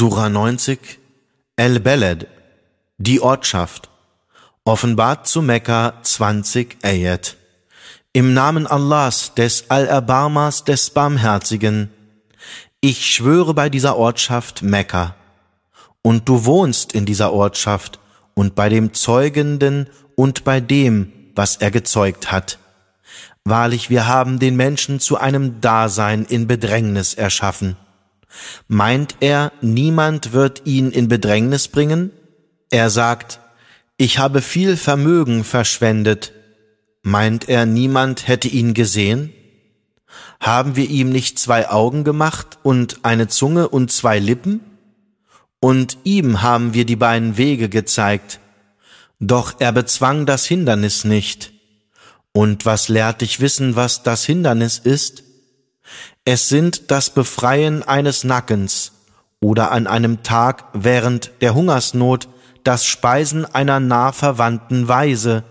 Sura 90 El-Beled, die Ortschaft, offenbart zu Mekka 20 Ayat. Im Namen Allahs, des Allerbarmers, des Barmherzigen, ich schwöre bei dieser Ortschaft Mekka, und du wohnst in dieser Ortschaft und bei dem Zeugenden und bei dem, was er gezeugt hat. Wahrlich, wir haben den Menschen zu einem Dasein in Bedrängnis erschaffen. Meint er, niemand wird ihn in Bedrängnis bringen? Er sagt, ich habe viel Vermögen verschwendet. Meint er, niemand hätte ihn gesehen? Haben wir ihm nicht zwei Augen gemacht und eine Zunge und zwei Lippen? Und ihm haben wir die beiden Wege gezeigt. Doch er bezwang das Hindernis nicht. Und was lehrt dich wissen, was das Hindernis ist? Es sind das Befreien eines Nackens oder an einem Tag während der Hungersnot das Speisen einer nah verwandten Weise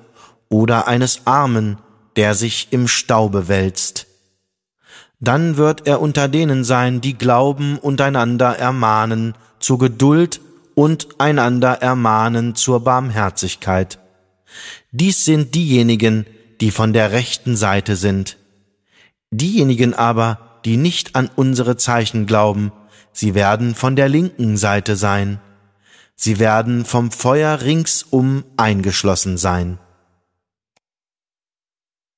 oder eines Armen, der sich im Staube wälzt. Dann wird er unter denen sein, die glauben und einander ermahnen zur Geduld und einander ermahnen zur Barmherzigkeit. Dies sind diejenigen, die von der rechten Seite sind. Diejenigen aber, die nicht an unsere Zeichen glauben, sie werden von der linken Seite sein. Sie werden vom Feuer ringsum eingeschlossen sein.